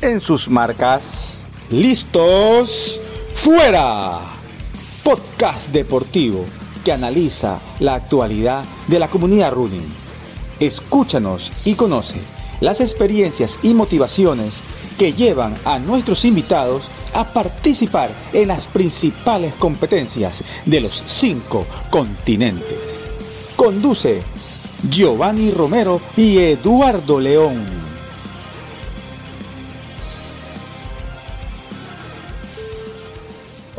en sus marcas. ¿Listos? ¡Fuera! Podcast deportivo que analiza la actualidad de la comunidad running. Escúchanos y conoce las experiencias y motivaciones que llevan a nuestros invitados a participar en las principales competencias de los cinco continentes. Conduce Giovanni Romero y Eduardo León.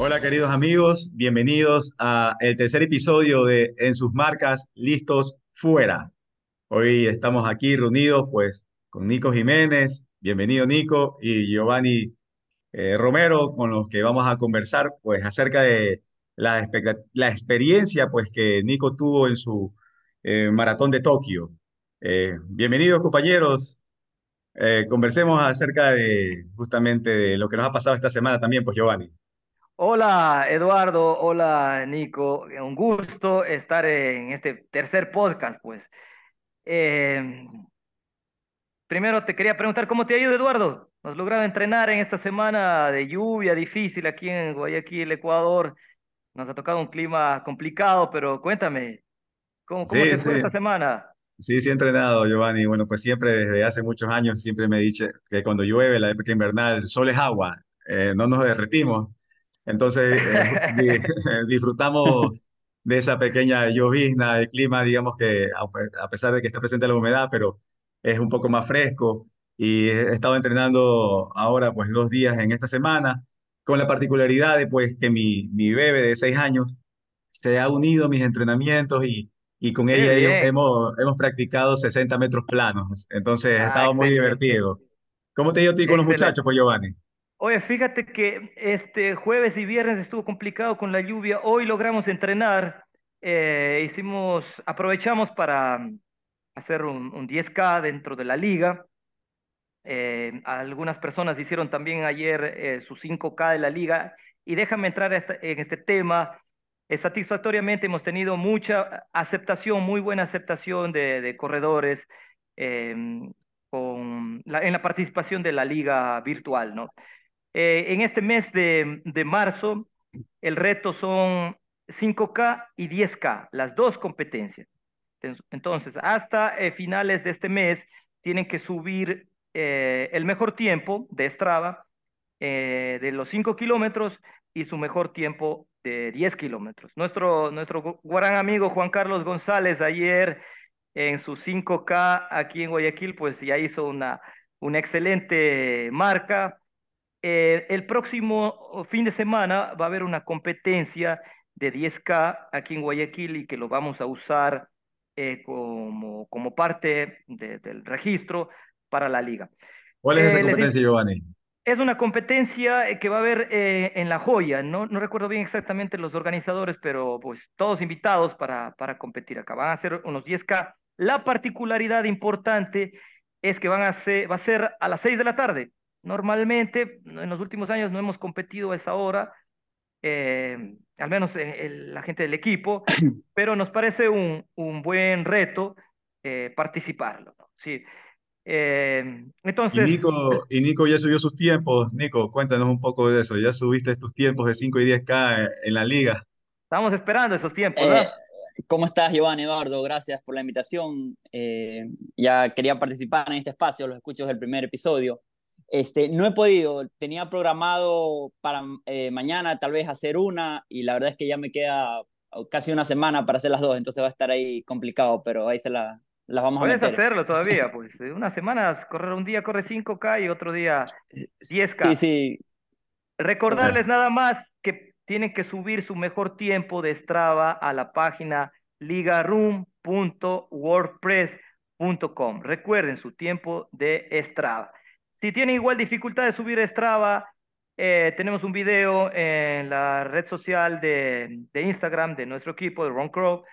Hola queridos amigos, bienvenidos a el tercer episodio de En sus marcas, listos, fuera. Hoy estamos aquí reunidos pues con Nico Jiménez, bienvenido Nico, y Giovanni eh, Romero, con los que vamos a conversar pues acerca de la, experiencia pues que Nico tuvo en su eh, maratón de Tokio. Eh, bienvenidos compañeros, conversemos acerca de justamente de lo que nos ha pasado esta semana también, pues Giovanni. Hola Eduardo, hola Nico, un gusto estar en este tercer podcast, pues. primero te quería preguntar cómo te ha ido, Eduardo. Nos logrado entrenar en esta semana de lluvia difícil aquí en Guayaquil, Ecuador. Nos ha tocado un clima complicado, pero cuéntame, ¿cómo, cómo te fue esta semana? Sí, sí he entrenado, Giovanni. Bueno, pues siempre desde hace muchos años siempre me he dicho que cuando llueve, la época invernal, el sol es agua, eh, no nos derretimos. Entonces eh, disfrutamos de esa pequeña llovizna, el clima, digamos que a pesar de que está presente la humedad, pero es un poco más fresco. Y he estado entrenando ahora pues dos días en esta semana, con la particularidad de pues que mi, mi bebé de seis años se ha unido a mis entrenamientos y, y con ella hemos, hemos practicado 60 metros planos, entonces ha ah, estado muy divertido. ¿Cómo te ha ido a ti con los muchachos, pues Giovanni? Oye, fíjate que este jueves y viernes estuvo complicado con la lluvia, hoy logramos entrenar, eh, hicimos, aprovechamos para hacer un, un 10K dentro de la liga, eh, algunas personas hicieron también ayer eh, su 5K de la liga. Y déjame entrar en este tema. Satisfactoriamente hemos tenido mucha aceptación, muy buena aceptación de, corredores em, en la participación de la liga virtual. ¿no? En este mes de, de marzo, el reto son 5K y 10K, las dos competencias. Entonces, hasta finales de este mes, tienen que subir eh, el mejor tiempo de Strava eh, de los 5 kilómetros y su mejor tiempo de 10 kilómetros. Nuestro, nuestro gran amigo Juan Carlos González ayer en su 5K aquí en Guayaquil, pues ya hizo una, una excelente marca. Eh, el próximo fin de semana va a haber una competencia de 10K aquí en Guayaquil y que lo vamos a usar como, como parte del registro para la liga. ¿Cuál es esa eh, competencia, Giovanni? Es una competencia eh, que va a haber eh, en La Joya, no, no recuerdo bien exactamente los organizadores, pero pues todos invitados para, para competir acá. Van a ser unos 10K. La particularidad importante es que van a ser, va a ser a las 6 de la tarde. Normalmente, en los últimos años no hemos competido a esa hora, al menos la gente del equipo, pero nos parece un, un buen reto participarlo. Sí. Eh, entonces... Y Nico, y Nico ya subió sus tiempos. Nico, cuéntanos un poco de eso. Ya subiste tus tiempos de 5 y 10K en la liga. Estamos esperando esos tiempos, eh, ¿Cómo estás, Giovanni Eduardo? Gracias por la invitación. Eh, ya quería participar en este espacio, los escucho del primer episodio. Este, no he podido, tenía programado para mañana tal vez hacer una y la verdad es que ya me queda casi una semana para hacer las dos, entonces va a estar ahí complicado, pero ahí se la, las vamos Puedes hacerlo todavía, pues. Eh, unas semanas, correr un día corre 5K y otro día 10K. Sí, sí. Recordarles nada más que tienen que subir su mejor tiempo de Strava a la página ligaroom.wordpress.com. Recuerden su tiempo de Strava. Si tienen igual dificultad de subir Strava, eh, tenemos un video en la red social de, de Instagram de nuestro equipo, de Ron Crow,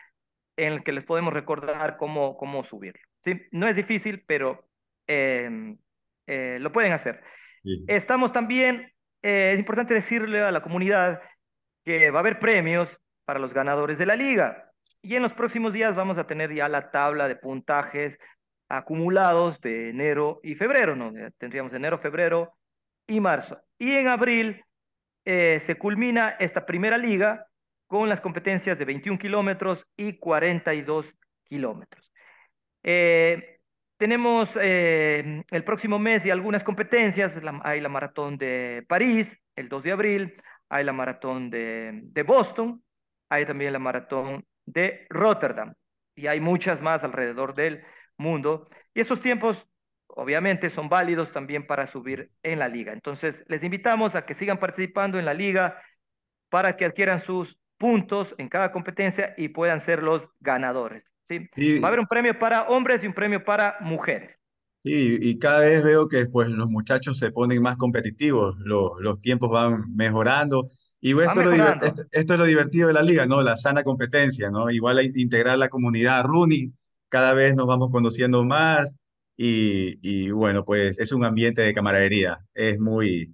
en el que les podemos recordar cómo, cómo subirlo. ¿sí? No es difícil, pero em, eh, lo pueden hacer. Estamos también, eh, es importante decirle a la comunidad que va a haber premios para los ganadores de la liga. Y en los próximos días vamos a tener ya la tabla de puntajes acumulados de enero y febrero, ¿no? Tendríamos enero, febrero y marzo. Y en abril eh, se culmina esta primera liga con las competencias de 21 kilómetros y 42 kilómetros. Eh, tenemos eh, el próximo mes y algunas competencias. hay la maratón de París, el 2 de abril. Hay la maratón de, de Boston. Hay también la maratón de Rotterdam. Y hay muchas más alrededor del mundo. Y esos tiempos, obviamente, son válidos también para subir en la liga. Entonces, les invitamos a que sigan participando en la liga para que adquieran sus puntos en cada competencia y puedan ser los ganadores. ¿sí? Va a haber un premio para hombres y un premio para mujeres. Sí, y cada vez veo que pues, los muchachos se ponen más competitivos, los, los tiempos van mejorando. Y esto, es lo, esto, es lo divertido de la liga, ¿no? La sana competencia, ¿no? Igual integrar la comunidad running, cada vez nos vamos conociendo más y, y bueno, pues es un ambiente de camaradería. Es muy,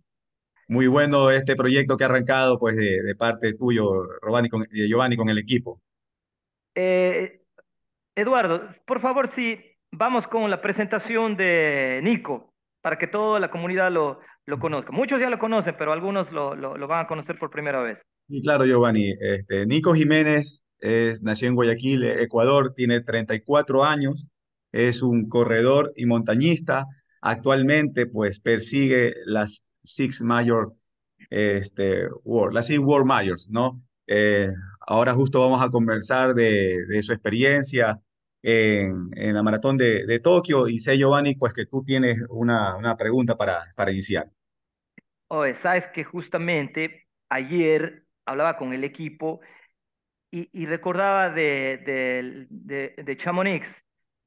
muy bueno este proyecto que ha arrancado pues de, de parte tuyo, Giovanni con, Giovanni, con el equipo. Eh, Eduardo, por favor, sí, vamos con la presentación de Nico, para que toda la comunidad lo, lo conozca. Muchos ya lo conocen, pero algunos lo, lo, van a conocer por primera vez. Y claro, Giovanni, este, Nico Jiménez es, nació en Guayaquil, Ecuador, tiene 34 años, es un corredor y montañista. Actualmente, pues, persigue las Six Major, este, World, las Six World Majors, ¿no? Eh, Ahora justo vamos a conversar de, de su experiencia en, en, la maratón de, de, Tokio y sé, Giovanni, pues que tú tienes una, una pregunta para, para iniciar. Oye, sabes que justamente ayer hablaba con el equipo y, y recordaba de, de, de, Chamonix,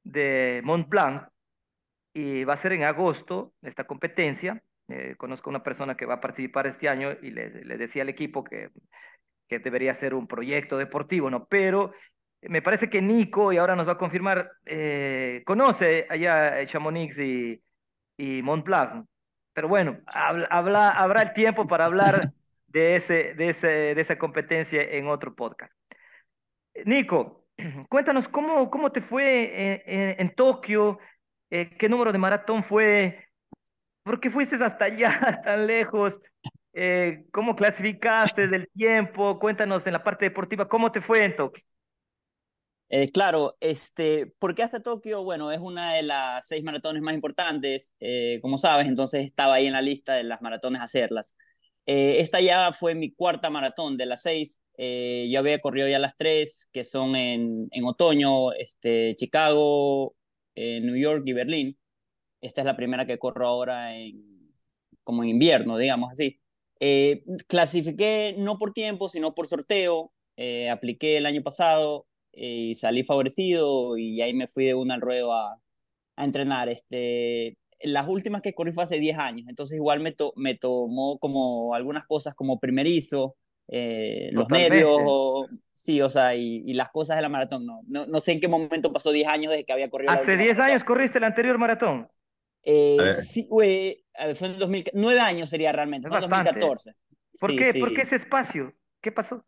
de Mont Blanc, y va a ser en agosto esta competencia. Eh, conozco a una persona que va a participar este año y le, le decía al equipo que que debería ser un proyecto deportivo, ¿no? Pero me parece que Nico, y ahora nos va a confirmar, eh, conoce allá Chamonix y, y Mont Blanc. Pero bueno, habla, habrá el tiempo para hablar de, ese, de, ese, de esa competencia en otro podcast. Nico, cuéntanos cómo, cómo te fue en, Tokio, eh, qué número de maratón fue, por qué fuiste hasta allá, tan lejos, eh, ¿Cómo clasificaste del tiempo? Cuéntanos en la parte deportiva, ¿cómo te fue en Tokio? Eh, claro, este, ¿por qué hasta Tokio? Bueno, es una de las seis maratones más importantes, como sabes, entonces estaba ahí en la lista de las maratones hacerlas. Esta ya fue mi cuarta maratón de las seis. yo había corrido ya las tres, que son en, en otoño, este, Chicago, New York y Berlín. Esta es la primera que corro ahora en, como en invierno, digamos así. Eh, clasifiqué no por tiempo, sino por sorteo. Eh, apliqué el año pasado eh, y salí favorecido y ahí me fui de una al ruedo a, a entrenar. Este, las últimas que corrí fue hace 10 años, entonces igual me, me tomó como algunas cosas como primerizo, los nervios, sí, o sea, y, y, las cosas de la maratón. No, no, no sé en qué momento pasó 10 años desde que había corrido. ¿Hace 10 años corriste el anterior maratón? Eh, sí, fue, fue en 2000, nueve años sería realmente, fue en 2014. ¿Por, qué? ¿Por qué ese espacio? ¿Qué pasó?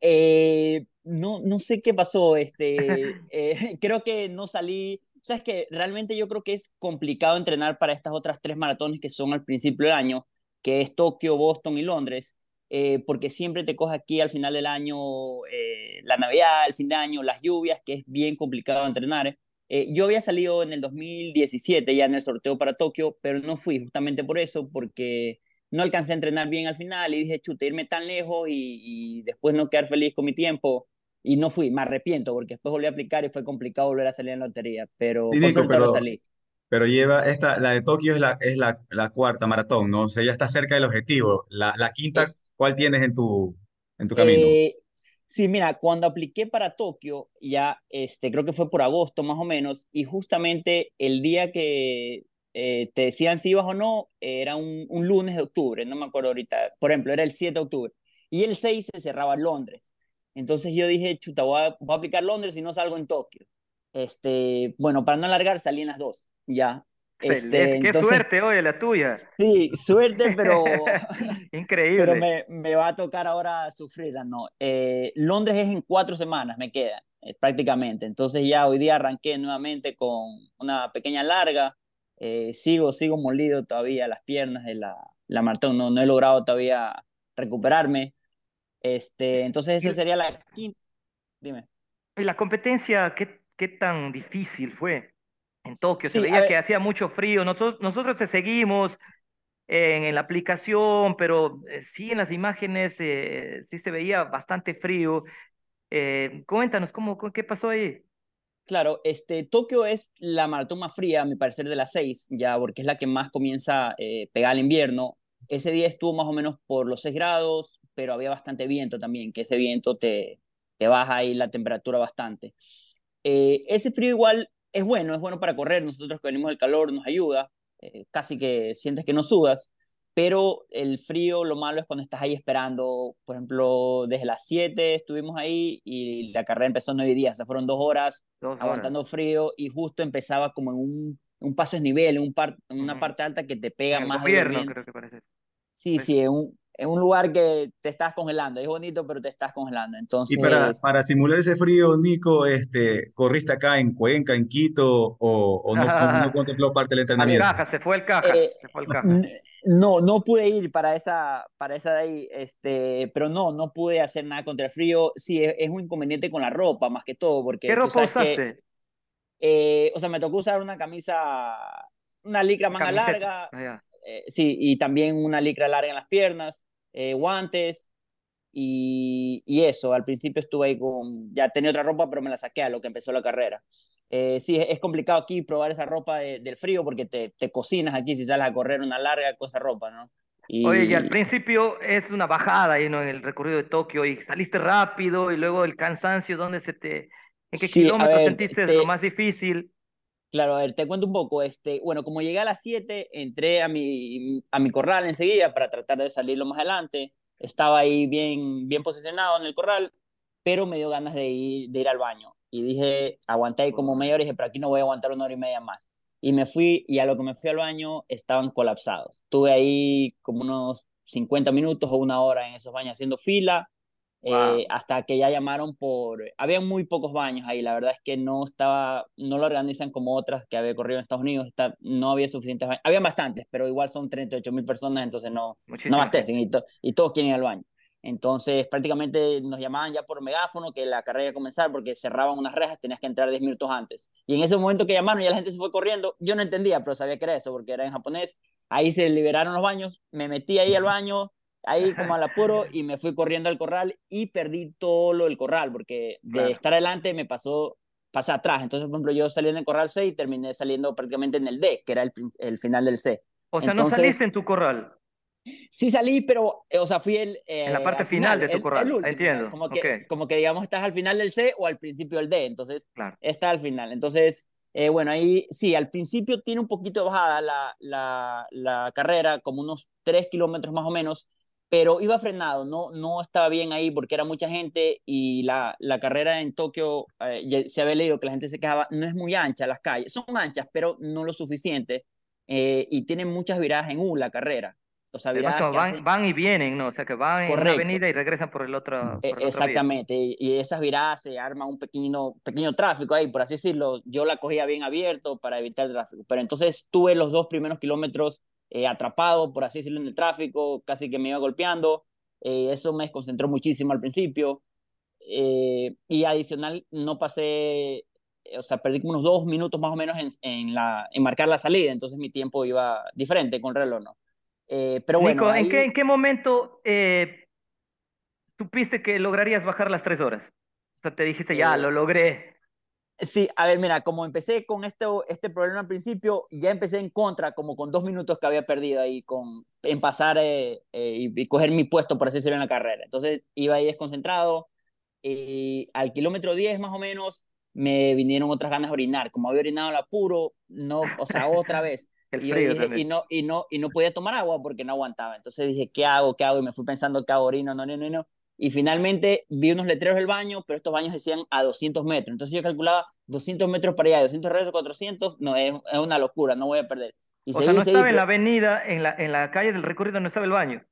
Eh, no, no sé qué pasó, este, eh, creo que no salí, sabes que realmente yo creo que es complicado entrenar para estas otras tres maratones que son al principio del año, que es Tokio, Boston y Londres, eh, porque siempre te coge aquí al final del año la Navidad, el fin de año, las lluvias, que es bien complicado entrenar. Eh, yo había salido en el 2017 ya en el sorteo para Tokio, pero no fui justamente por eso, porque no alcancé a entrenar bien al final y dije, chuta, irme tan lejos y, después no quedar feliz con mi tiempo. Y no fui, me arrepiento, porque después volví a aplicar y fue complicado volver a salir en lotería, pero sí, pero, salí. Pero lleva, esta, la de Tokio es la, es la, la cuarta maratón, ¿no? O sea, ya está cerca del objetivo. La, la quinta, ¿cuál tienes en tu, en tu camino? Eh, Sí, mira, cuando apliqué para Tokio, ya este, creo que fue por agosto más o menos, y justamente el día que eh, te decían si ibas o no, era un, un, lunes de octubre, no me acuerdo ahorita, por ejemplo, era el 7 de octubre, y el 6 se cerraba Londres. Entonces yo dije, chuta, voy a, voy a aplicar Londres y no salgo en Tokio. Este, bueno, para no alargar, salí en las dos, ya. Este, Qué suerte, oye, la tuya. Sí, suerte, pero. Increíble. Pero me, me, va a tocar ahora sufrirla, ¿no? Eh, Londres es en cuatro semanas, me queda, eh, prácticamente. Entonces ya hoy día arranqué nuevamente con una pequeña larga. Eh, sigo, sigo molido todavía las piernas de la, la maratón. No, no he logrado todavía recuperarme. Este, entonces, esa sería la quinta. Dime. ¿Y la competencia qué, qué tan difícil fue? en Tokio. se veía que hacía mucho frío. Nosotros, nosotros te seguimos en, la aplicación, pero eh, sí en las imágenes eh, sí se veía bastante frío. Eh, cuéntanos, ¿cómo, ¿qué pasó ahí? Claro, este, Tokio es la maratón más fría, a mi parecer, de las seis, ya, porque es la que más comienza a pegar el invierno. Ese día estuvo más o menos por los 6 grados, pero había bastante viento también, que ese viento te, te baja ahí la temperatura bastante. ese frío igual es bueno, es bueno para correr, nosotros que venimos del calor nos ayuda, eh, casi que sientes que no sudas, pero el frío, lo malo es cuando estás ahí esperando, por ejemplo, desde las 7 estuvimos ahí y la carrera empezó 9 días, o sea, fueron dos horas, aguantando frío y justo empezaba como en un, un paso desnivel, en, un en una parte alta que te pega más. Gobierno, creo que parece. Sí, sí, en un, en un lugar que te estás congelando. Es bonito, pero te estás congelando. Entonces... Y para, para simular ese frío, Nico, este, ¿corriste acá en Cuenca, en Quito, o, o no, no, contempló parte del entrenamiento? Caja, se fue el caja, eh, se fue el caja. No, no pude ir para esa, para esa de ahí, este, pero no, no pude hacer nada contra el frío. Sí, es, un inconveniente con la ropa, más que todo, porque... ¿Qué ropa usaste? eh, o sea, me tocó usar una camisa, una licra manga larga, ah, eh, sí, y también una licra larga en las piernas. Eh, guantes y, y, eso. Al principio estuve ahí con, ya tenía otra ropa, pero me la saqué a lo que empezó la carrera. Eh, sí, es, complicado aquí probar esa ropa del frío porque te, te, cocinas aquí si sales a correr una larga cosa ropa, ¿no? Y... Oye, y al principio es una bajada ahí, ¿no? En el recorrido de Tokio y saliste rápido y luego el cansancio, ¿dónde se te... ¿En qué kilómetros sentiste lo más difícil? Claro, a ver, te cuento un poco. Este, bueno, como llegué a las 7, entré a mi, a mi corral enseguida para tratar de salirlo más adelante. Estaba ahí bien, bien posicionado en el corral, pero me dio ganas de ir, de ir al baño. Y dije, aguanté ahí como media hora y dije, pero aquí no voy a aguantar una hora y media más. Y me fui, y a lo que me fui al baño estaban colapsados. Tuve ahí como unos 50 minutos o una hora en esos baños haciendo fila eh, hasta que ya llamaron por... Había muy pocos baños ahí, la verdad es que no estaba, no lo organizan como otras que había corrido en Estados Unidos, está, no había suficientes baños, había bastantes, pero igual son 38 mil personas, entonces no, no abastecen y, y, todos quieren ir al baño. Entonces prácticamente nos llamaban ya por megáfono que la carrera iba a comenzar porque cerraban unas rejas, tenías que entrar 10 minutos antes. Y en ese momento que llamaron ya la gente se fue corriendo, yo no entendía, pero sabía que era eso porque era en japonés. Ahí se liberaron los baños, me metí ahí al baño, ahí como al apuro y me fui corriendo al corral y perdí todo lo del corral porque de estar adelante me pasó pasé atrás. Entonces, por ejemplo, yo salí en el corral C y terminé saliendo prácticamente en el D, que era el, el final del C. O sea, no saliste en tu corral. Sí salí, pero, eh, o sea, fui el... en la parte final, de tu corral, entiendo. Como que, como que, digamos, estás al final del C o al principio del D, entonces claro. está al final. Entonces, eh, bueno, ahí sí, al principio tiene un poquito de bajada la, la, la carrera, como unos 3 kilómetros más o menos, pero iba frenado, no, no estaba bien ahí porque era mucha gente y la, la carrera en Tokio, eh, se había leído que la gente se quejaba, no es muy ancha las calles, son anchas, pero no lo suficiente eh, y tienen muchas viradas en U la carrera. O sea, van, van, y vienen, ¿no? O sea, que van en una avenida y regresan por el otro. E, exactamente, y esas viradas se arma un pequeño, pequeño tráfico ahí, por así decirlo. Yo la cogía bien abierto para evitar el tráfico, pero entonces tuve los dos primeros kilómetros eh, atrapado, por así decirlo, en el tráfico, casi que me iba golpeando. Eh, eso me desconcentró muchísimo al principio. Eh, y adicional, no pasé, o sea, perdí como unos dos minutos más o menos en, en, la, en marcar la salida, entonces mi tiempo iba diferente con reloj, ¿no? pero bueno. ¿en, qué, ¿en qué momento supiste que lograrías bajar las tres horas? O sea, te dijiste, ya, lo logré. Sí, a ver, mira, como empecé con este, este problema al principio, ya empecé en contra, como con dos minutos que había perdido ahí, con, en pasar eh, eh, y, coger mi puesto, por así decirlo, en la carrera. Entonces iba ahí desconcentrado y al kilómetro 10 más o menos me vinieron otras ganas de orinar. Como había orinado al apuro, no, o sea, otra vez. y, y, no, y, no, y no podía tomar agua porque no aguantaba. Entonces dije, ¿qué hago? ¿Qué hago? Y me fui pensando, ¿qué hago? Orino, no, no, no, no y finalmente vi unos letreros del baño, pero estos baños decían a 200 metros. Entonces yo calculaba 200 metros para allá, 200 regreso, 400, no, es, es, una locura, no voy a perder. Y o sea, no estaba en la avenida, en la, en la calle del recorrido no estaba el baño.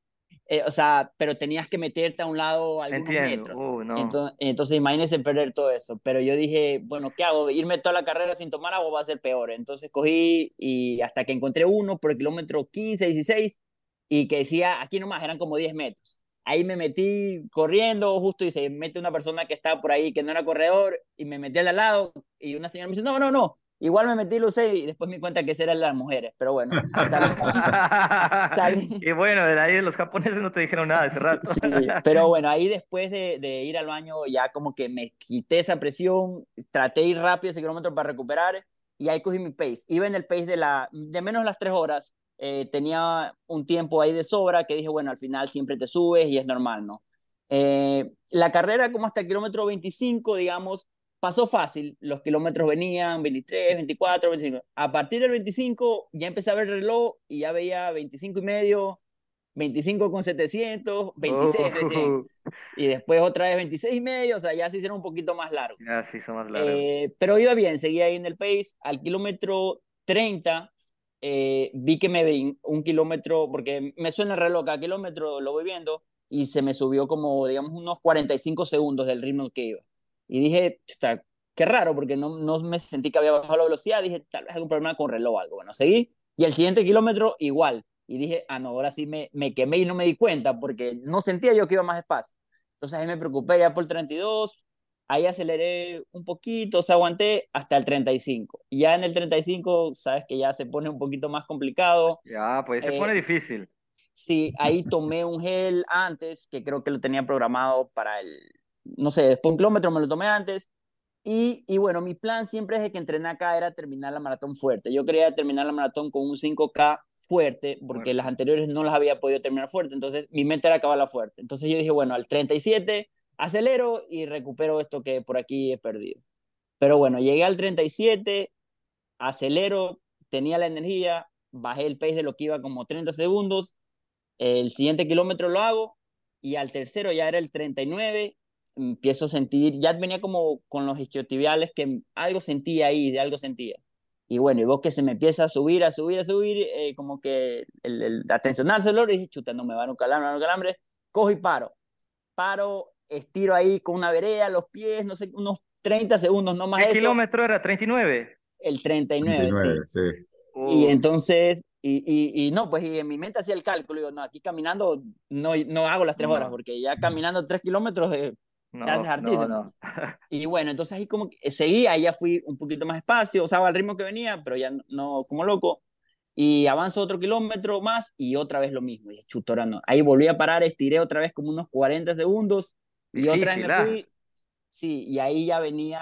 Eh, o sea, pero tenías que meterte a un lado algunos metros. Uh, entonces, entonces, imagínense perder todo eso. Pero yo dije, bueno, ¿qué hago? Irme toda la carrera sin tomar agua va a ser peor. Entonces cogí y hasta que encontré uno por el kilómetro 15, 16 y que decía, aquí nomás eran como 10 metros. Ahí me metí corriendo justo y se mete una persona que estaba por ahí que no era corredor y me metí al lado y una señora me dice, no, no, no, Igual me metí, lo sé, y después me cuenta que eran las mujeres, pero bueno. Y bueno, de ahí los japoneses no te dijeron nada ese rato. sí, pero bueno, ahí después de, de, ir al baño ya como que me quité esa presión, traté de ir rápido ese kilómetro para recuperar, y ahí cogí mi pace. Iba en el pace de, la, de menos las tres horas, eh, tenía un tiempo ahí de sobra que dije, bueno, al final siempre te subes y es normal, ¿no? Eh, la carrera como hasta el kilómetro 25, digamos, pasó fácil, los kilómetros venían 23, 24, 25. A partir del 25 ya empecé a ver el reloj y ya veía 25 y medio, 25 con 700, 26 Y después otra vez 26 y medio, o sea, ya se hicieron un poquito más largos. Ya sí son más largos. Eh, pero iba bien, seguía ahí en el pace. Al kilómetro 30 eh, vi que me vi un kilómetro, porque me suena el reloj, a kilómetro lo voy viendo, y se me subió como, digamos, unos 45 segundos del ritmo que iba. Y dije, chuta, qué raro, porque no, no me sentí que había bajado la velocidad. Dije, tal vez algún problema con reloj o algo. Bueno, seguí. Y el siguiente kilómetro, igual. Y dije, ah, no, ahora sí me, me quemé y no me di cuenta, porque no sentía yo que iba más despacio. Entonces ahí me preocupé ya por el 32. Ahí aceleré un poquito, o sea, aguanté hasta el 35. Y ya en el 35, sabes que ya se pone un poquito más complicado. Ya, pues se pone eh, difícil. Sí, ahí tomé un gel antes, que creo que lo tenía programado para el no sé, después un kilómetro me lo tomé antes. Y, y, bueno, mi plan siempre desde que entrené acá era terminar la maratón fuerte. Yo quería terminar la maratón con un 5K fuerte, porque las anteriores no las había podido terminar fuerte. Entonces, mi meta era acabarla fuerte. Entonces, yo dije, bueno, al 37 acelero y recupero esto que por aquí he perdido. Pero bueno, llegué al 37, acelero, tenía la energía, bajé el pace de lo que iba como 30 segundos. El siguiente kilómetro lo hago y al tercero ya era el 39 empiezo a sentir, ya venía como con los isquiotibiales que algo sentía ahí, de algo sentía. Y bueno, y vos que se me empieza a subir, a subir, a subir, eh, como que el, el atencionarse el y dije, chuta, no me va a un calambre, me a calambre, cojo y paro. Paro, estiro ahí con una vereda, los pies, no sé, unos 30 segundos, no más. ¿Qué kilómetro era? ¿39? El 39, sí. Y entonces, y, y, y, no, pues y en mi mente hacía el cálculo, digo, no, aquí caminando no, no hago las tres horas, porque ya caminando tres kilómetros eh, no, no, Y bueno, entonces ahí como que seguí, ahí ya fui un poquito más espacio, o sea, al ritmo que venía, pero ya no como loco. Y avanzo otro kilómetro más y otra vez lo mismo. Y chutora, no. Ahí volví a parar, estiré otra vez como unos 40 segundos y otra vez me fui. Sí, y ahí ya venía,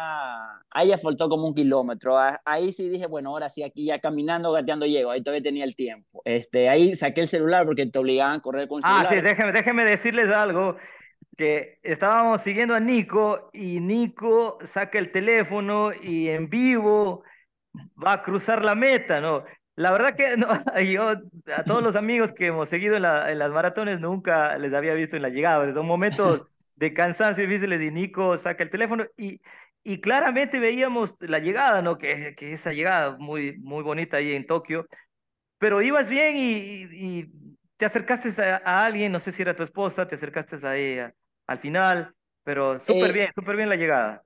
ahí ya faltó como un kilómetro. Ahí sí dije, bueno, ahora sí, aquí ya caminando, gateando llego. Ahí todavía tenía el tiempo. Este, ahí saqué el celular porque te obligaban a correr con el celular. Ah, sí, déjeme, déjeme decirles algo que estábamos siguiendo a Nico y Nico saca el teléfono y en vivo va a cruzar la meta, ¿no? La verdad que no, yo a todos los amigos que hemos seguido en, las maratones nunca les había visto en la llegada, son momentos de cansancio difíciles y Nico saca el teléfono y, y claramente veíamos la llegada, ¿no? Que, que esa llegada muy, muy bonita ahí en Tokio, pero ibas bien y, y, te acercaste a, a, alguien, no sé si era tu esposa, te acercaste a ella al final, pero súper eh, bien, súper bien la llegada.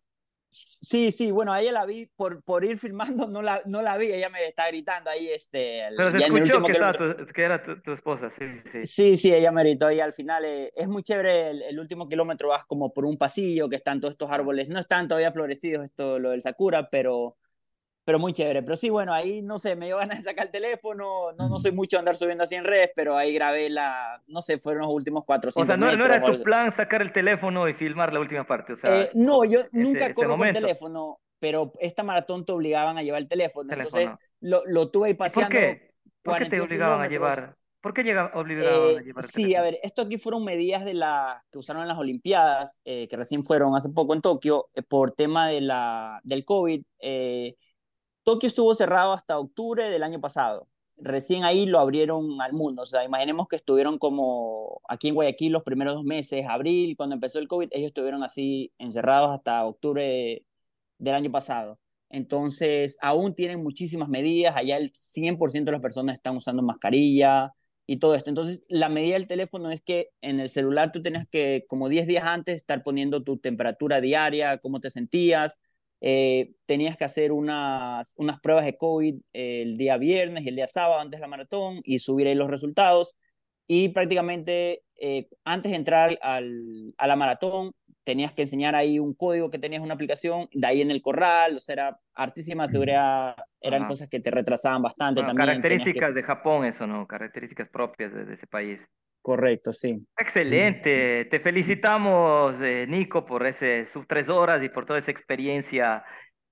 Sí, sí, bueno, a ella la vi por, por ir filmando, no la, no la vi, ella me está gritando ahí, este... Pero se escuchó que, tu, que, era tu, esposa, sí, sí. Sí, sí, ella me gritó y al final eh, es muy chévere, el, el, último kilómetro vas como por un pasillo que están todos estos árboles, no están todavía florecidos esto, lo del Sakura, pero pero muy chévere. Pero sí, bueno, ahí no sé, me dio ganas de sacar el teléfono, no, no soy mucho andar subiendo así en redes, pero ahí grabé la, no sé, fueron los últimos cuatro o sea, no, no era tu plan sacar el teléfono y filmar la última parte, o sea. Eh, no, yo nunca corro con el teléfono, pero esta maratón te obligaban a llevar el teléfono, entonces lo, lo, tuve ahí paseando. ¿Por qué? ¿Por qué te obligaban a llevar? ¿Por qué llega, obligaban a eh, llevar el Sí, a ver, esto aquí fueron medidas de la, que usaron en las Olimpiadas, eh, que recién fueron hace poco en Tokio, por tema de la, del COVID. Tokio estuvo cerrado hasta octubre del año pasado. recién ahí lo abrieron al mundo. O sea, imaginemos que estuvieron como aquí en Guayaquil los primeros dos meses, abril, cuando empezó el COVID, ellos estuvieron así encerrados hasta octubre del año pasado. Entonces, aún tienen muchísimas medidas, allá el 100% de las personas están usando mascarilla y todo esto. Entonces, la medida del teléfono es que en el celular tú tenías que, como 10 días antes, estar poniendo tu temperatura diaria, cómo te sentías, eh, tenías que hacer unas, unas pruebas de COVID eh, el día viernes y el día sábado antes de la maratón y subir ahí los resultados. Y prácticamente eh, antes de entrar al, a la maratón, tenías que enseñar ahí un código que tenías una aplicación, de ahí en el corral, o sea, era hartísima seguridad, eran cosas que te retrasaban bastante también. Características de Japón, eso, ¿no? Características propias de ese país. Correcto, sí. Excelente. Te felicitamos, eh, Nico, por ese sub tres horas y por toda esa experiencia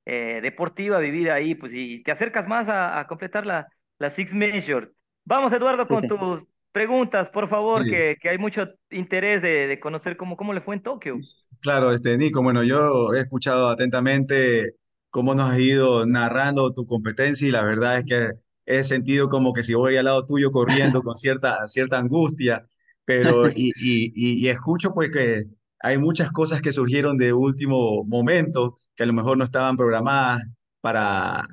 eh, deportiva vivida ahí, pues, y te acercas más a, completar la, la Six Major. Vamos, Eduardo, con tus preguntas, por favor, que, que, hay mucho interés de, de, conocer cómo, cómo le fue en Tokio. Claro, este, Nico, bueno, yo he escuchado atentamente cómo nos has ido narrando tu competencia y la verdad es que he sentido como que si voy al lado tuyo corriendo con cierta, cierta angustia, pero y, y, y, escucho pues que hay muchas cosas que surgieron de último momento que a lo mejor no estaban programadas para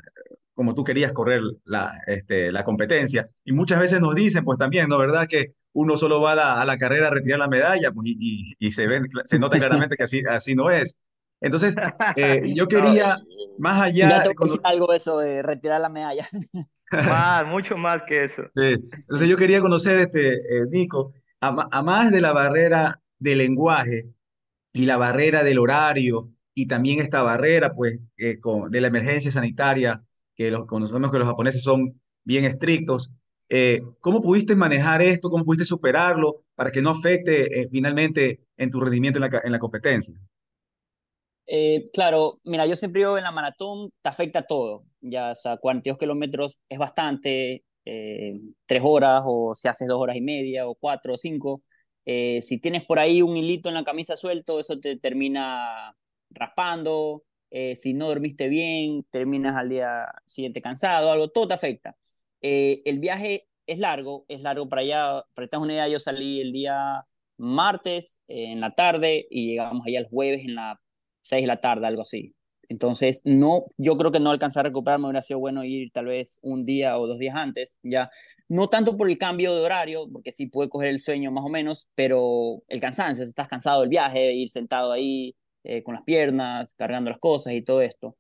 como tú querías correr la, este, la competencia. Y muchas veces nos dicen, pues también, ¿no? ¿Verdad? Que uno solo va a la, a la carrera a retirar la medalla pues, y, y, se, ven, se nota claramente que así, así no es. Entonces, eh, yo quería, más allá... de algo eso de retirar la medalla. Más, mucho más que eso. Entonces yo quería conocer, este, eh, Nico, a, más de la barrera del lenguaje y la barrera del horario y también esta barrera pues eh, con, de la emergencia sanitaria, que los, conocemos que los japoneses son bien estrictos, eh, ¿cómo pudiste manejar esto? ¿Cómo pudiste superarlo para que no afecte finalmente en tu rendimiento en la, en la competencia? Eh, claro, mira, yo siempre digo en la maratón te afecta todo, ya, o sea, 42 kilómetros es bastante, eh, tres horas o si haces dos horas y media o cuatro o cinco, eh, si tienes por ahí un hilito en la camisa suelto, eso te termina raspando, si no dormiste bien, terminas al día siguiente cansado, algo, todo te afecta. el viaje es largo, es largo para allá, para esta unidad yo salí el día martes en la tarde y llegamos allá el jueves en la 6 de la tarde, algo así. Entonces, no, yo creo que no alcanzar a recuperarme hubiera sido bueno ir tal vez un día o dos días antes, ya. No tanto por el cambio de horario, porque sí puede coger el sueño más o menos, pero el cansancio, si estás cansado del viaje, ir sentado ahí eh, con las piernas, cargando las cosas y todo esto.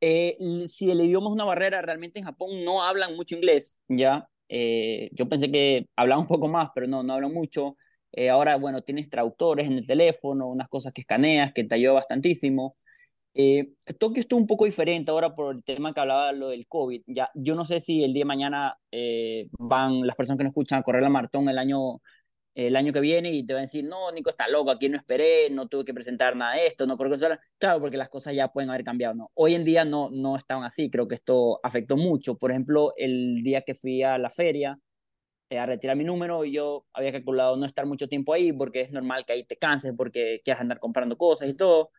Eh, si el idioma es una barrera, realmente en Japón no hablan mucho inglés, ya. Eh, yo pensé que hablaban un poco más, pero no, no hablan mucho. Eh, ahora, bueno, tienes traductores en el teléfono, unas cosas que escaneas, que te ayuda bastantísimo. Eh, Tokio está un poco diferente ahora por el tema que hablaba lo del COVID. Ya, yo no sé si el día de mañana eh, van las personas que nos escuchan a correr la maratón el año, el año que viene y te van a decir, no, Nico está loco, aquí no esperé, no tuve que presentar nada de esto, no sea... Claro, porque las cosas ya pueden haber cambiado, ¿no? Hoy en día no, no estaban así, creo que esto afectó mucho. Por ejemplo, el día que fui a la feria, a retirar mi número y yo había calculado no estar mucho tiempo ahí porque es normal que ahí te canses porque quieras andar comprando cosas y todo.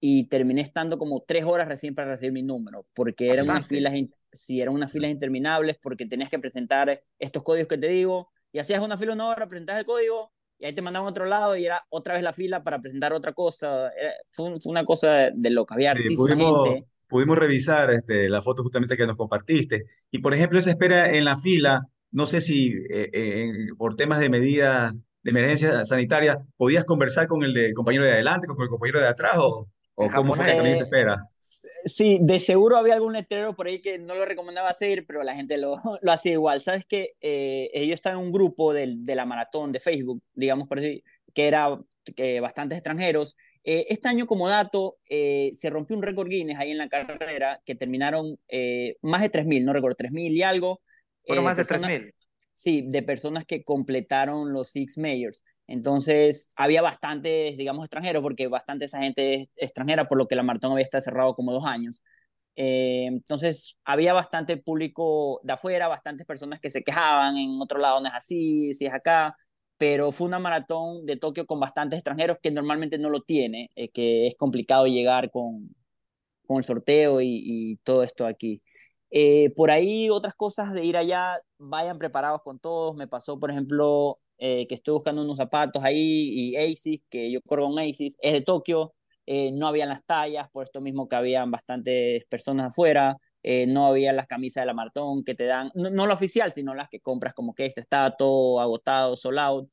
Y terminé estando como tres horas recién para recibir mi número porque eran unas filas, si eran unas filas interminables porque tenías que presentar estos códigos que te digo y hacías una fila una hora, presentas el código y ahí te mandaban a otro lado y era otra vez la fila para presentar otra cosa. fue, una cosa de loca, había pudimos, Pudimos revisar este, la foto justamente que nos compartiste y por ejemplo esa espera en la fila no sé si eh, eh, por temas de medidas de emergencia sanitaria podías conversar con el, compañero de adelante, con el compañero de atrás o, o cómo fue que también se espera. Sí, de seguro había algún letrero por ahí que no lo recomendaba hacer, pero la gente lo, lo hacía igual. Sabes que eh, yo estaba en un grupo de, de, la maratón de Facebook, digamos por decir, que era que bastantes extranjeros. este año, como dato, se rompió un récord Guinness ahí en la carrera que terminaron más de 3.000, no recuerdo, 3.000 y algo. Fueron más de 3.000. Sí, de personas que completaron los Six Majors. Entonces, había bastantes, digamos, extranjeros, porque bastante esa gente es extranjera, por lo que la maratón había estado cerrado como dos años. Eh, entonces, había bastante público de afuera, bastantes personas que se quejaban, en otro lado no es así, si es acá, pero fue una maratón de Tokio con bastantes extranjeros que normalmente no lo tiene, eh, que es complicado llegar con, con el sorteo y, y todo esto aquí. Eh, por ahí otras cosas de ir allá, vayan preparados con todos. Me pasó, por ejemplo, eh, que estoy buscando unos zapatos ahí y ASIS, que yo corro con ASIS, es de Tokio, eh, no habían las tallas, por esto mismo que habían bastantes personas afuera, no había las camisas de la maratón que te dan, no, la oficial, sino las que compras como que este estaba todo agotado, sold out.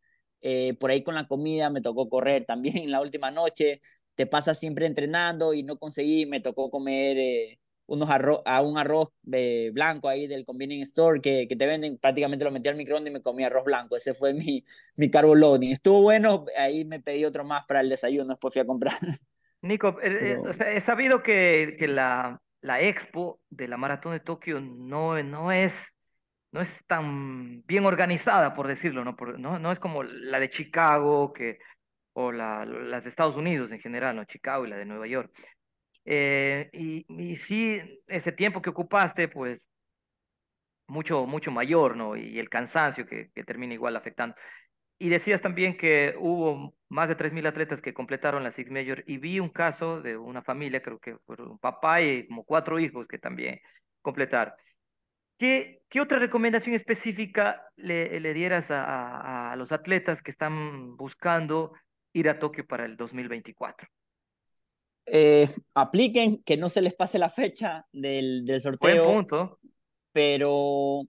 por ahí con la comida me tocó correr también en la última noche, te pasas siempre entrenando y no conseguí, me tocó comer unos arroz, a un arroz de blanco ahí del convenience store que, que te venden, prácticamente lo metí al microondas y me comí arroz blanco. Ese fue mi, mi carbo loading. Estuvo bueno, ahí me pedí otro más para el desayuno, después fui a comprar. Nico, eh, he sabido que, que la, la expo de la Maratón de Tokio no, no, es, no es tan bien organizada, por decirlo, ¿no? Por, no, no es como la de Chicago que, o la, las de Estados Unidos en general, ¿no? Chicago y la de Nueva York. Eh, y, y sí, ese tiempo que ocupaste, pues mucho, mucho mayor, ¿no? Y el cansancio que, termina igual afectando. Y decías también que hubo más de 3.000 atletas que completaron la Six Major y vi un caso de una familia, creo que fue un papá y como cuatro hijos que también completaron. ¿Qué, qué otra recomendación específica le, le dieras a, a, los atletas que están buscando ir a Tokio para el 2024? Eh, apliquen, que no se les pase la fecha del, del sorteo. Buen punto. Pero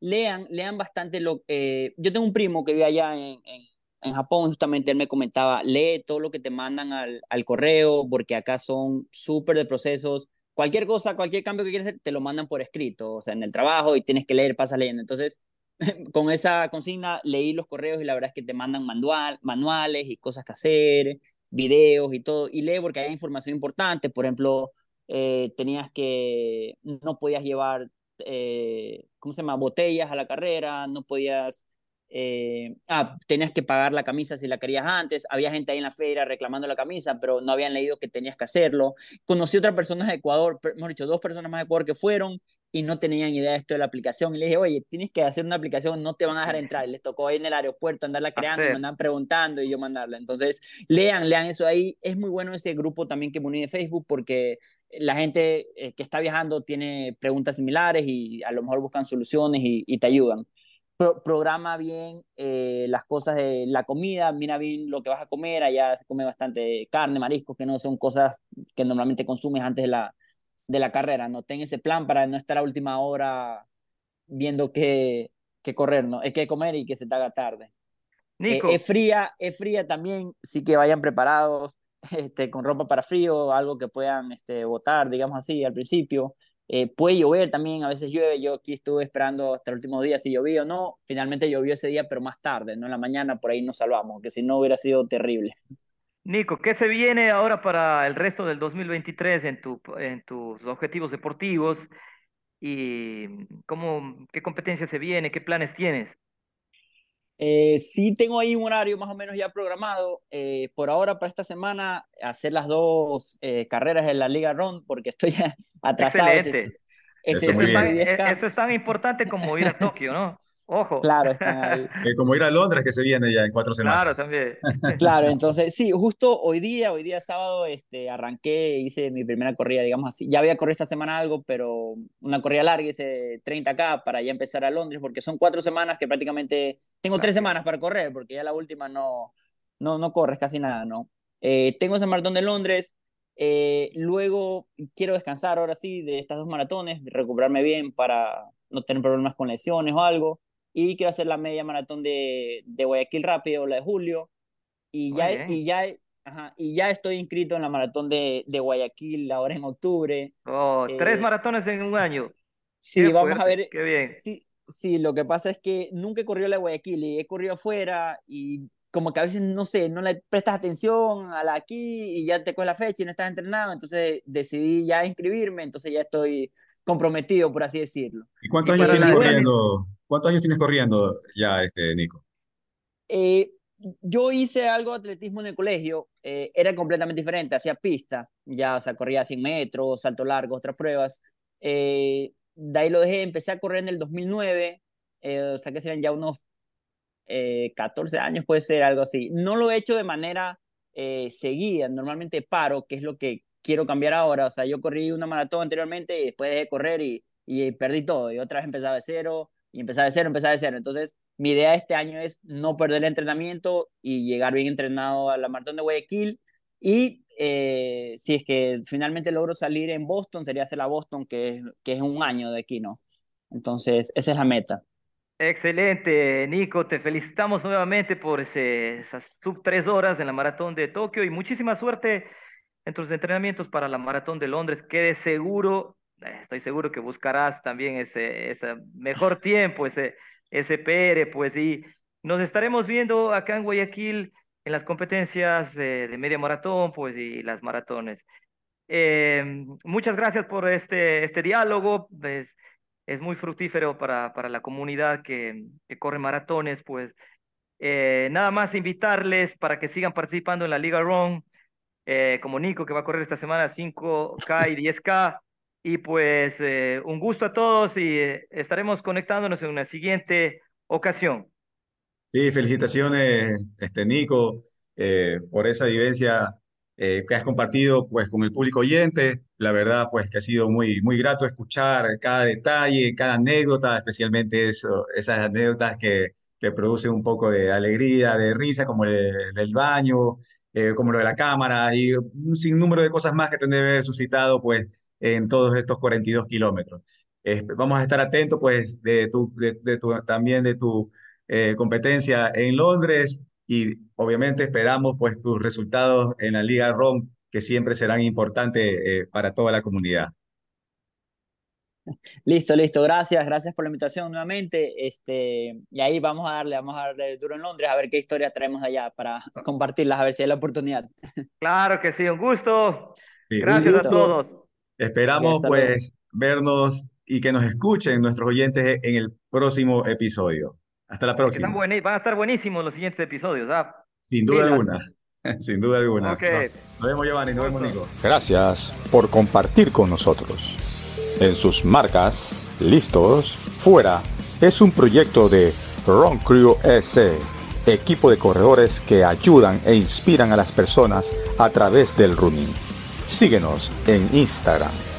lean, lean bastante lo eh, yo tengo un primo que vive allá en, en, en, Japón, justamente él me comentaba, lee todo lo que te mandan al, al correo, porque acá son súper de procesos. Cualquier cosa, cualquier cambio que quieras hacer, te lo mandan por escrito, o sea, en el trabajo y tienes que leer, pasas leyendo. Entonces, con esa consigna leí los correos y la verdad es que te mandan manual, manuales y cosas que hacer, videos y todo, y lee porque hay información importante, por ejemplo, eh, tenías que, no podías llevar, eh, ¿cómo se llama?, botellas a la carrera, no podías, eh, ah, tenías que pagar la camisa si la querías antes, había gente ahí en la feria reclamando la camisa, pero no habían leído que tenías que hacerlo. Conocí otras personas de Ecuador, mejor dicho, dos personas más de Ecuador que fueron y no tenían idea de esto de la aplicación. Y le dije, oye, tienes que hacer una aplicación, no te van a dejar entrar. les tocó ahí en el aeropuerto andarla creando, me andan preguntando y yo mandarla. Entonces, lean, lean eso ahí. Es muy bueno ese grupo también que me uní de Facebook porque la gente eh, que está viajando tiene preguntas similares y a lo mejor buscan soluciones y, te ayudan. programa bien eh, las cosas de la comida, mira bien lo que vas a comer. Allá se come bastante carne, mariscos, que no son cosas que normalmente consumes antes de la, de la carrera, no ten ese plan para no estar a última hora viendo qué, qué correr, ¿no? Es que comer y que se te haga tarde. Eh, es fría, es fría también, sí que vayan preparados este, con ropa para frío, algo que puedan este, botar, digamos así, al principio. Eh, puede llover también, a veces llueve, yo aquí estuve esperando hasta el último día si llovía o no, finalmente llovió ese día, pero más tarde, no en la mañana, por ahí nos salvamos, que si no hubiera sido terrible. Nico, ¿qué se viene ahora para el resto del 2023 en, tu, en tus objetivos deportivos? ¿Y cómo, qué competencia se viene? ¿Qué planes tienes? Eh, sí, tengo ahí un horario más o menos ya programado. Eh, por ahora, para esta semana, hacer las dos eh, carreras en la Liga Ron, porque estoy atrasado. Excelente. eso, es tan, eso es tan importante como ir a Tokio, ¿no? Ojo. Claro, están ahí. Eh, como ir a Londres que se viene ya en cuatro semanas. Claro, también. Claro, entonces sí, justo hoy día, hoy día sábado, este, arranqué, hice mi primera corrida, digamos así. Ya había corrido esta semana algo, pero una corrida larga, hice 30K para ya empezar a Londres, porque son cuatro semanas que prácticamente, tengo tres semanas para correr, porque ya la última no, no, no corres casi nada, ¿no? Eh, tengo ese maratón de Londres, eh, luego quiero descansar ahora sí de estas dos maratones, recuperarme bien para no tener problemas con lesiones o algo y quiero hacer la media maratón de, de Guayaquil rápido, la de julio, y ya, y, ya, ajá, y ya estoy inscrito en la maratón de, de Guayaquil ahora en octubre. Oh, tres eh, maratones en un año. Sí, vamos a ver. Qué bien. Sí, sí, lo que pasa es que nunca he corrido la Guayaquil y he corrido afuera y como que a veces, no sé, no le prestas atención a la aquí y ya te coges la fecha y no estás entrenado, entonces decidí ya inscribirme, entonces ya estoy comprometido, por así decirlo. ¿Y cuántos años tienes corriendo? ¿Cuántos años tienes corriendo ya, este, Nico? Eh, yo hice algo de atletismo en el colegio, eh, era completamente diferente, hacía pista, ya, o sea, corría 100 metros, salto largo, otras pruebas. Eh, de ahí lo dejé, empecé a correr en el 2009, o sea, que serían ya unos 14 años, puede ser algo así. No lo he hecho de manera seguida, normalmente paro, que es lo que quiero cambiar ahora, o sea, yo corrí una maratón anteriormente y después dejé de correr y y perdí todo. Y otra vez empezaba de cero, y empezaba de cero, empezaba de cero. Entonces, mi idea este año es no perder el entrenamiento y llegar bien entrenado a la maratón de Guayaquil. Y eh, si es que finalmente logro salir en Boston, sería hacer la Boston, que es, que es un año de aquí, ¿no? Entonces, esa es la meta. Excelente, Nico. Te felicitamos nuevamente por ese, esas sub tres horas en la maratón de Tokio y muchísima suerte en tus entrenamientos para la maratón de Londres. Quede seguro, eh, estoy seguro que buscarás también ese, ese mejor tiempo, ese, ese PR, pues, y nos estaremos viendo acá en Guayaquil en las competencias de, media maratón, pues, y las maratones. Eh, muchas gracias por este, este diálogo. Pues, es muy fructífero para, para la comunidad que, que corre maratones, pues eh, nada más invitarles para que sigan participando en la Liga Run, eh, como Nico que va a correr esta semana 5K y 10K. Y pues eh, un gusto a todos y estaremos conectándonos en una siguiente ocasión. Sí, felicitaciones, este, Nico, por esa vivencia eh, que has compartido pues, con el público oyente. La verdad, pues que ha sido muy, muy grato escuchar cada detalle, cada anécdota, especialmente eso, esas anécdotas que, que producen un poco de alegría, de risa, como el del baño, eh, como lo de la cámara y un sinnúmero de cosas más que te debe haber suscitado pues, en todos estos 42 kilómetros. vamos a estar atentos pues, de tu, de, tu, también de tu eh, competencia en Londres y obviamente esperamos pues tus resultados en la Liga ROM, que siempre serán importantes eh, para toda la comunidad. Listo, listo, gracias, gracias por la invitación nuevamente. Este, y ahí vamos a darle, vamos a darle duro en Londres a ver qué historias traemos allá para compartirlas, a ver si hay la oportunidad. Claro que sí, un gusto. gracias a todos. Esperamos pues vernos y que nos escuchen nuestros oyentes en el próximo episodio. Hasta la próxima. van a estar buenísimos los siguientes episodios. ¿ah? Sin duda alguna. Sin duda alguna. Nos vemos, Giovanni. Nos vemos, Nico. Gracias por compartir con nosotros. En sus marcas, listos, fuera, es un proyecto de Ron Crew S, equipo de corredores que ayudan e inspiran a las personas a través del running. Síguenos en Instagram